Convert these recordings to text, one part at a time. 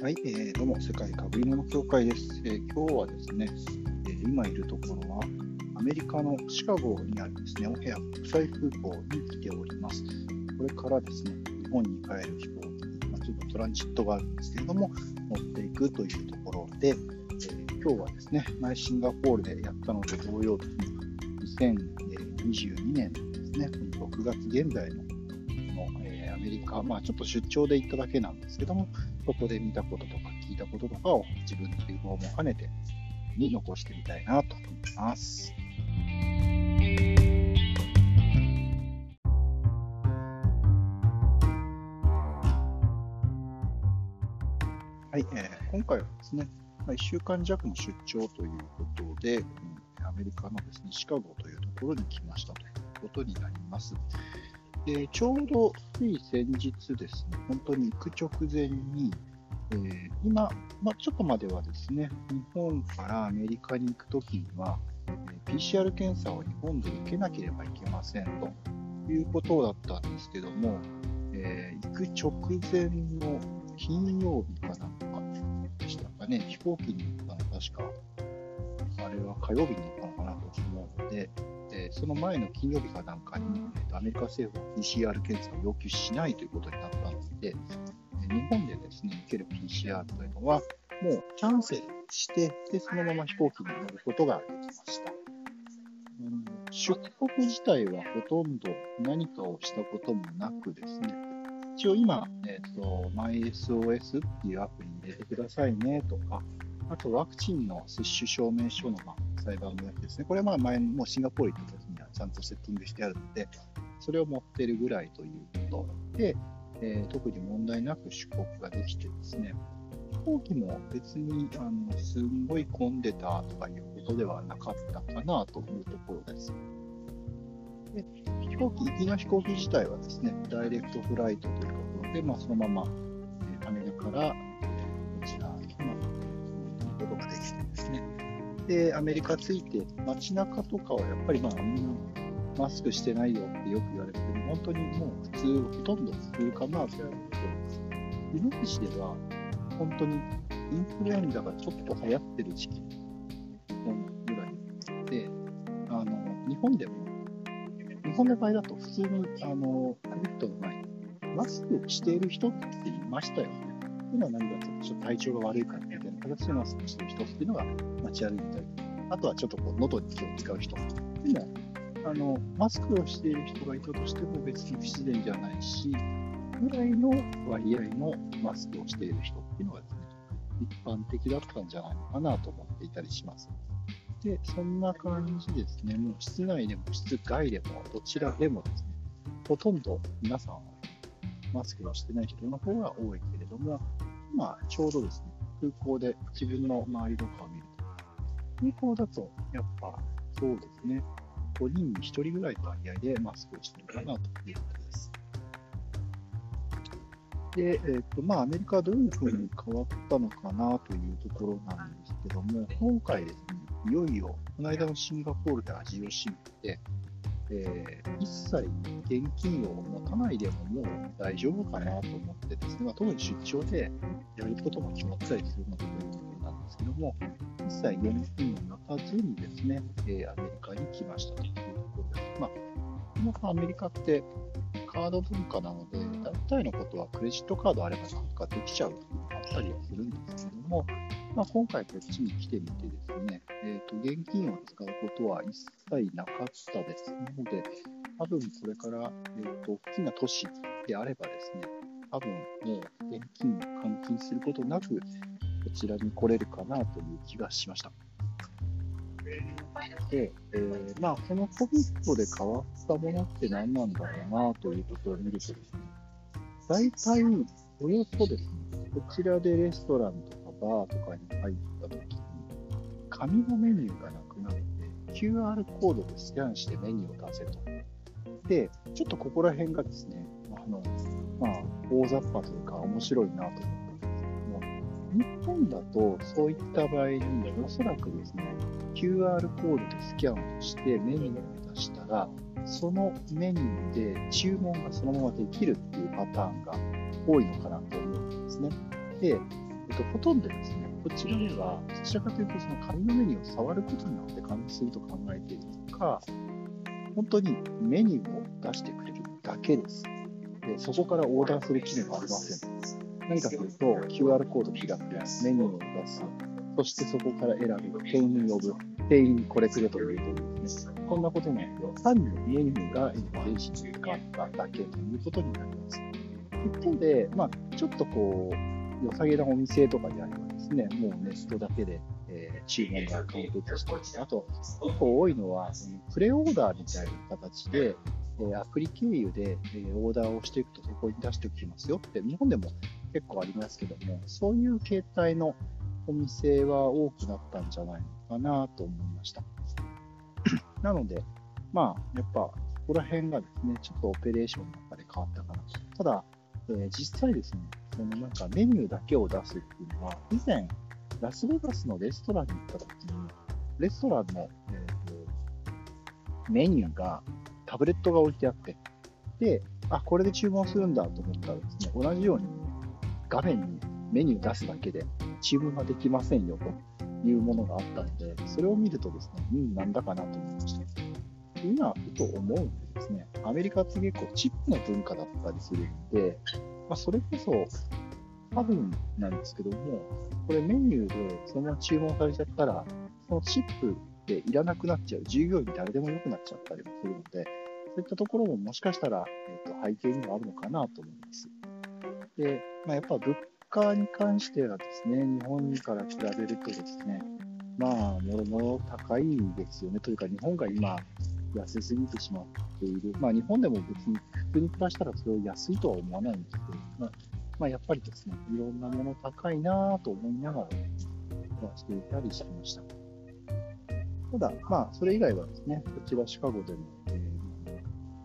はい、えー、どうも、世界かぶり物協会です、えー、今日はですね、えー、今いるところは、アメリカのシカゴにあるですね、オヘア国際空港に来ております。これからですね、日本に帰る飛行機、ま、ちょっとトランジットがあるんですけれども、乗っていくというところで、えー、今日はですね、前シンガポールでやったのと同様ですね、2022年ですね、6月現在のえアメリカ、まあ、ちょっと出張で行っただけなんですけども、そこで見たこととか聞いたこととかを自分の英語も兼ねてに残してみたいなと思います。はい、えー、今回はですね、1週間弱の出張ということで、アメリカのですねシカゴというところに来ましたということになります。でちょうどつい先日ですね、本当に行く直前に、えー、今、まあ、ちょっとまではですね、日本からアメリカに行くときには、えー、PCR 検査を日本で受けなければいけませんということだったんですけども、えー、行く直前の金曜日かなんかでしたかね、飛行機に乗ったの確か、あれは火曜日に乗ったのかなと思うので、えその前の金曜日かなんかに、えー、アメリカ政府は PCR 検査を要求しないということになったので、え日本でですね、受ける PCR というのは、もうキャンセルしてで、そのまま飛行機に乗ることができました。うん、出国自体はほとんど何かをしたこともなくですね、一応今、えっ、ー、と、MySOS っていうアプリに入れてくださいねとか、あとワクチンの接種証明書の、まあ、裁判のやつですね。これはまあ前、もうシンガポール行った時にはちゃんとセッティングしてあるので、それを持ってるぐらいということで、えー、特に問題なく出国ができてですね、飛行機も別にあのすんごい混んでたとかいうことではなかったかなというところです。で飛行機、行きの飛行機自体はですね、ダイレクトフライトということで、まあ、そのまま、アメリカから、で、アメリカ着いて街中とかはやっぱりまあみんなマスクしてないよってよく言われてる本当にもう普通、ほとんど普通かなと思ってます。いぶき市では、本当にインフルエンザがちょっと流行ってる時期ぐらいで、あの日本でも、日本の場合だと普通にあの COVID の前にマスクをしている人っていましたよね。というのは何かと、ちょっと体調が悪いから形でマスクをしてる人っていうのが街歩いたり、あとはちょっとこう喉に気を使う人っていうのはあのマスクをしている人がいたとしても別に不自然じゃないし、ぐらいの割合のマスクをしている人っていうのがですね、一般的だったんじゃないのかなと思っていたりします。で、そんな感じですね、もう室内でも室外でもどちらでもですね、ほとんど皆さんはマスクをしてない人の方が多いけれども、今ちょうどですね、空港で自分の周りとかを見ると、空港だとやっぱそうですね、5人に1人ぐらいの割合でマスクをしているかなということです。で、えーとまあ、アメリカはどういうふうに変わったのかなというところなんですけども、今回ですね、いよいよ、この間のシンガポールで味を占めて、えー、一切現金を持たないでももう大丈夫かなと思ってですね、まあ、特に出張でやることも決まったりするのでということなんですけども、一切現金を持たずにですね、えー、アメリカに来ましたというところで。まあ、もアメリカってカード文化なので、大体のことはクレジットカードあればなんかできちゃうというのがあったりはするんですけども、まあ、今回こっちに来てみてですね、えーと、現金を使うことは一切なかったです。なので、多分これから、えーと、大きな都市であればですね、多分もう現金を換金することなく、こちらに来れるかなという気がしました。で、えー、まあ、この COVID で変わったものって何なんだろうなというところを見るとですね、大体およそですね、こちらでレストランとバーとかに入った時に、紙のメニューがなくなって、QR コードでスキャンしてメニューを出せと。で、ちょっとここら辺がですね、あの、まあ、大雑把というか面白いなと思ったんですけども、日本だとそういった場合に、おそらくですね、QR コードでスキャンしてメニューを出したら、そのメニューで注文がそのままできるっていうパターンが多いのかなと思うんですね。で、と、ほとんどですね、こちらでは、どちらかというと、その紙のメニューを触ることによって感じすると考えているのか、本当にメニューを出してくれるだけです。でそこからオーダーする機能はありません。何かというと、QR コード開く、メニューを出す、そしてそこから選ぶ、店員呼ぶ、店員にこれくれというとですね、こんなことなんで、単にメニューが電子に使っただけということになります。一方で、まあ、ちょっとこう、良さげなお店とかであればですね、もうネットだけで、えー、注文が完結したり、あと、結構多いのは、プレオーダーみたいな形で、えアプリ経由で、えオーダーをしていくとそこに出しておきますよって、日本でも結構ありますけども、そういう形態のお店は多くなったんじゃないのかなと思いました。なので、まあ、やっぱ、ここら辺がですね、ちょっとオペレーションの中で変わったかな。ただ、えー、実際ですね、そのなんかメニューだけを出すっていうのは、以前、ラスベガスのレストランに行った時に、レストランの、えー、メニューが、タブレットが置いてあって、で、あ、これで注文するんだと思ったらですね、同じように画面にメニュー出すだけで注文ができませんよというものがあったので、それを見るとですね、うん、なんだかなと思いました。今、ふと思うんでですね、アメリカって結構チップの文化だったりするんで、まあ、それこそ多分なんですけども、これメニューでそのまま注文されちゃったら、そのチップでいらなくなっちゃう、従業員誰でも良くなっちゃったりもするので、そういったところももしかしたら、えー、と背景にはあるのかなと思います。で、まあ、やっぱ物価に関してはですね、日本から比べるとですね、まあ、もろもろ高いですよね。というか、日本が今、安すぎてしまっている。まあ、日本でも別に普通に暮らしたらそれを安いとは思わないんですけど、まあ、まあ、やっぱりですね、いろんなもの高いなぁと思いながら、ね、暮らしていたりしました。ただ、まあ、それ以外はですね、こちらシカゴでも、え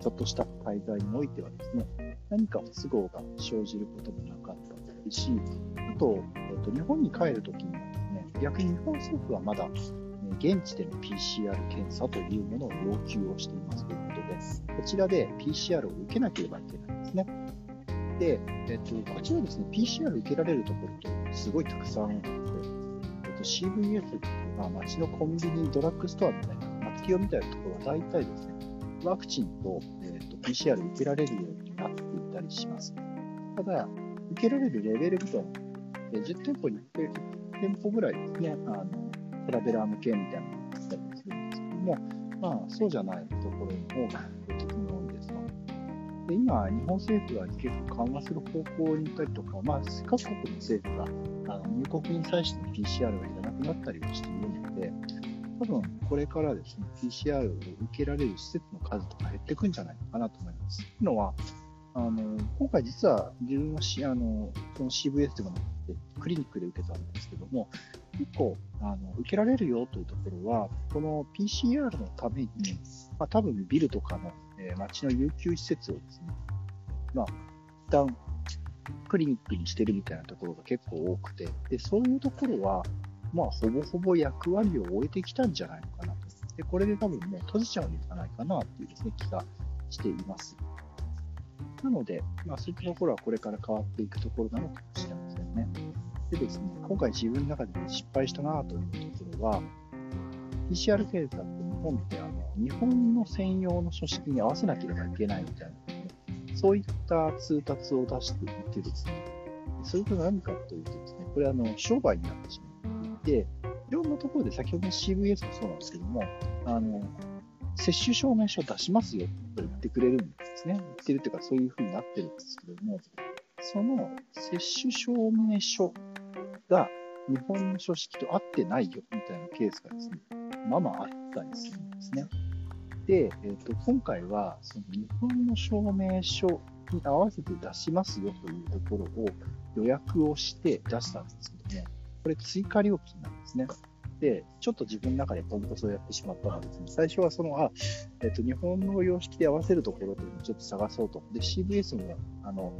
ー、ちょっとした滞在においてはですね、何か不都合が生じることもなかったですし、あと、えーと、日本に帰るときにはですね、逆に日本政府はまだ、現地での PCR 検査というものを要求をしていますということで、こちらで PCR を受けなければいけないんですね。で、えっと、こちらですね、PCR 受けられるところとすごいたくさんあって、えっと、CVS っていう、まあ、街のコンビニ、ドラッグストアみたいな、松清みたいなところは大体ですね、ワクチンと,、えっと PCR 受けられるようになっていたりします。ただ、受けられるレベルみたいな、10店舗に1店舗ぐらいですね、あのトラベラー向けみたいなのがあったりするんですけども、まあ、そうじゃないところの方が圧倒的に多いですと。で今、日本政府が結構緩和する方向に行ったりとか、まあ、各国の政府があの入国に際しての PCR がいらなくなったりもしているので、多分これからですね、PCR を受けられる施設の数とか減っていくんじゃないのかなと思います。というのは、あの今回実は自分はあのその CVS というのでクリニックで受けたんですけども、結構あの受けられるよというところは、この PCR のために、まあ、多分ビルとかの、えー、街の有給施設をですね、まあ、一旦クリニックにしてるみたいなところが結構多くて、でそういうところは、まあ、ほぼほぼ役割を終えてきたんじゃないのかなと。でこれで多分もう閉じちゃうんじゃないかなっていうです、ね、気がしています。なので、まあ、そういったところはこれから変わっていくところなのかもしれませんね。でですね、今回自分の中で失敗したなというところは、PCR 検査って日本ってあの日本の専用の書式に合わせなければいけないみたいな、ね、そういった通達を出していてですね、それと何かというとですね、これあの商売になってしまっていて、いろんなところで先ほどの CVS もそうなんですけども、あの接種証明書出しますよと言ってくれるんですね。言ってるというか、そういうふうになってるんですけども、その接種証明書が日本の書式と合ってないよみたいなケースがですね、まあまああったりするんですね。で、えーと、今回はその日本の証明書に合わせて出しますよというところを予約をして出したんですけども、これ追加料金なんですね。で、ちょっと自分の中でポンコツをやってしまったのはですね、最初はその、あ、えっ、ー、と、日本の様式で合わせるところというのをちょっと探そうと。で、CBS も、あの、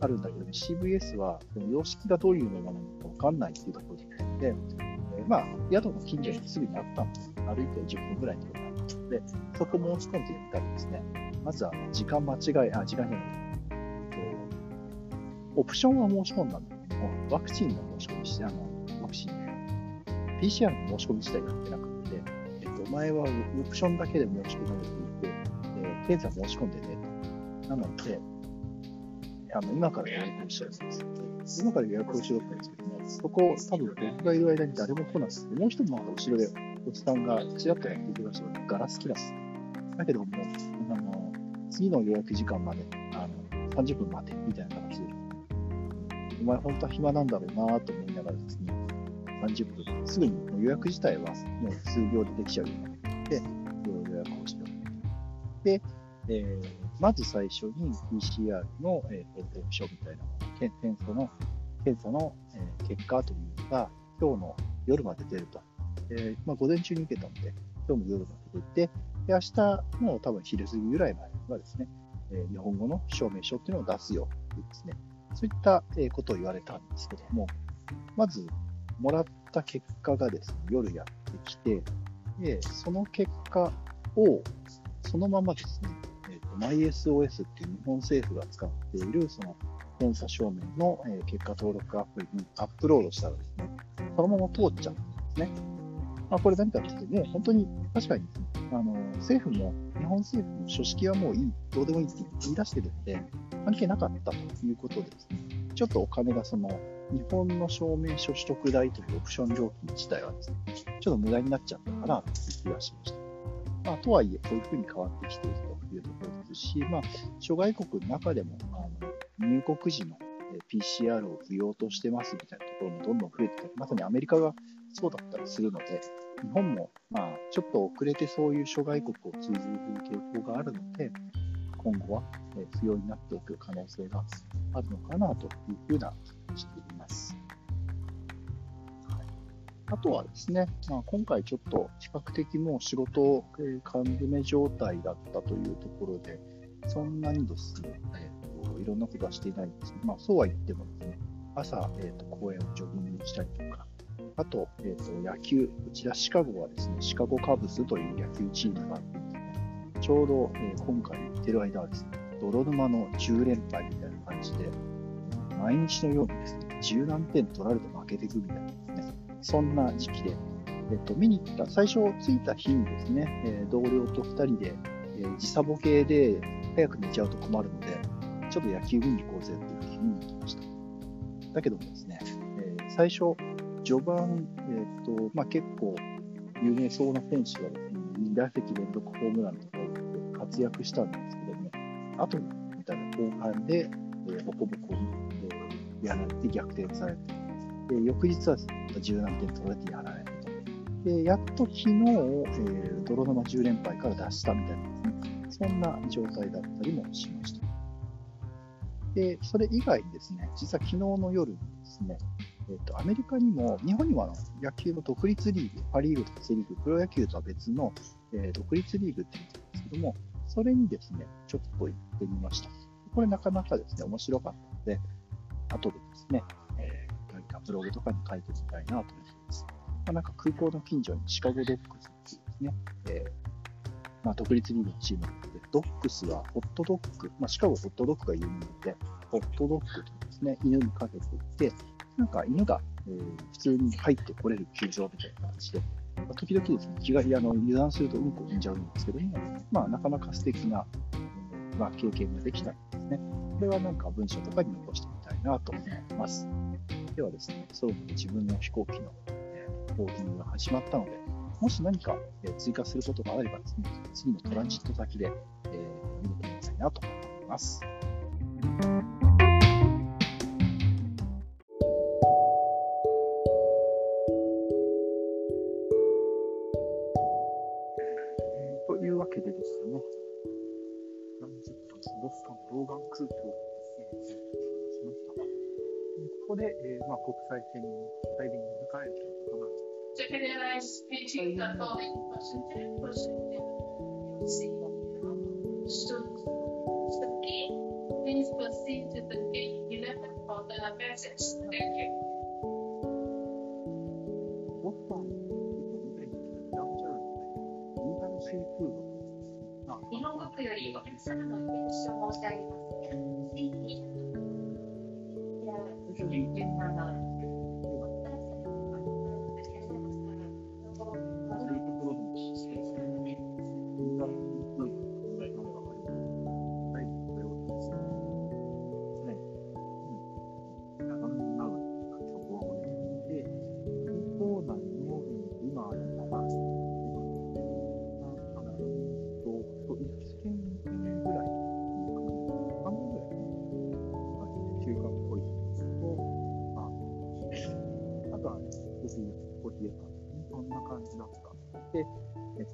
あるんだけど、ね、CVS は様式がどういうものなのか分かんないっていうところで、えー、まあ、宿の近所にすぐにあったんです。歩いて10分ぐらいのところにあったので、そこ申し込んでやったらですね、まずは時間間違い、あ、時間じゃない、えっと、オプションは申し込んだんだけど、ワクチンの申し込みして、あの、PCR の申し込み自体やってなくて、えっと、お前はオプションだけで申し込まれていて、えー、検査申し込んでねと。なので、あの今から予約をしちゃうです。今から予約をしようって言うんですけども、そこ、多分僕がいる間に誰も来なくて、もう一人また後ろでおじさんがちらっとやっていきましたので、ガラスキラス。だけども、あの次の予約時間まであの30分待てみたいな形で、お前本当は暇なんだろうなと思いながらですね、30分、すぐに予約自体はもう数秒でできちゃうようになって、予約をしておで、えー、まず最初に PCR の、えー、報告書みたいな、検査の検査の、えー、結果というのが、今日の夜まで出ると。えーまあ、午前中に受けたので、今日も夜まで出て、で明日も多分昼過ぎぐらいまではですね、えー、日本語の証明書っていうのを出すよというですね、そういった、ことを言われたんですけども、まず、もらった結果がですね、夜やってきて、でその結果をそのままですね、えー、MySOS っていう日本政府が使っているその検査証明の、えー、結果登録アプリにアップロードしたらですね、そのまま通っちゃうんですね。まあ、これ何かというと、もう本当に確かに、ねあの政府も、日本政府の書式はもういい、どうでもいいって言い出してるんで、関係なかったということでですね、ちょっとお金がその日本の証明書取得代というオプション料金自体はですね、ちょっと無駄になっちゃったかなという気がしました。まあ、とはいえ、こういうふうに変わってきているというところですし、まあ、諸外国の中でもあの入国時の PCR を不要としてますみたいなところもどんどん増えてて、まさにアメリカがそうだったりするので、日本もまあちょっと遅れてそういう諸外国を通じる傾向があるので、今後は不要になっていく可能性があるのかなというふうな気がしています。あとはですね、まあ、今回ちょっと比較的もう仕事、え、缶詰状態だったというところで、そんなにですね、えーと、いろんなことはしていないんですけど、まあ、そうは言ってもですね、朝、えーと、公園をジョギングしたりとか、あと,、えーと、野球、こちらシカゴはですね、シカゴカブスという野球チームがあって、ちょうど、えー、今回行ってる間はですね、泥沼の10連敗みたいな感じで、毎日のようにですね、十何点取られて負けていくみたいなですね、そんな時期で、えっと、見に行った、最初着いた日にですね、えー、同僚と2人で、えー、時差ボケで早く寝ちゃうと困るので、ちょっと野球見に行こうぜっていう日に見に行きました。だけどもですね、えー、最初、序盤、えっとまあ、結構有名そうな選手がですね、2打席連続ホームランとか活躍したんですけども、あとみたいな後半で、えー、ボコボコに、えー、やられて逆転されて、で翌日は十何点取られてやられると。で、やっと昨日、えー、泥沼10連敗から脱したみたいなですね、そんな状態だったりもしました。で、それ以外にですね、実は昨日の夜にですね、えーと、アメリカにも、日本には野球の独立リーグ、パ・リーグとセ・リーグ、プロ野球とは別の、えー、独立リーグって言いうんですけども、それにですね、ちょっと行ってみました。これなかなかですね、面白かったので、後でですね、え、何かブログとかに書いてみたいなと思います。まあ、なんか空港の近所にシカゴドッグスっていうですね、えー、まあ、独立リーグのチームなので、ドッグスはホットドッグ、まあ、シカゴホットドッグが有名で、ホットドッグとですね、犬にかけていて、なんか犬が、えー、普通に入ってこれる球場みたいな形で、まあ、時々ですね、気があの油断するとうんこ踏んじゃうんですけども、まあ、なかなか素敵な、まあ、経験ができたんですね。これはなんか文章とかに残してみたいなと思います。ではですね、そろそろ自分の飛行機の、えー、コーディングが始まったので、もし何か、え、追加することがあればですね、次のトランジット先で、えー、見てみたいなと思います。けでですね、トランジットボストン、ローガン空港ここで、えーまあ、国際線に大便に迎えるということなんです。Please proceed to the gate 11 for the message. 日本国よりお客様のお申し上げます。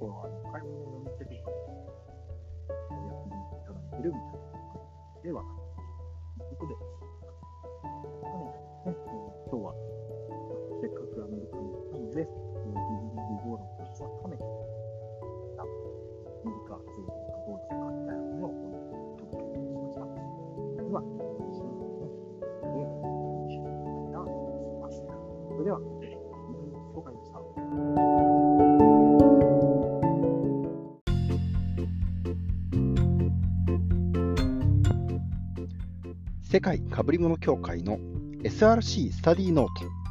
こ買い物のお店でお休みいただいてるみたいなことではない。界かぶりもの協会の SRC スタディノート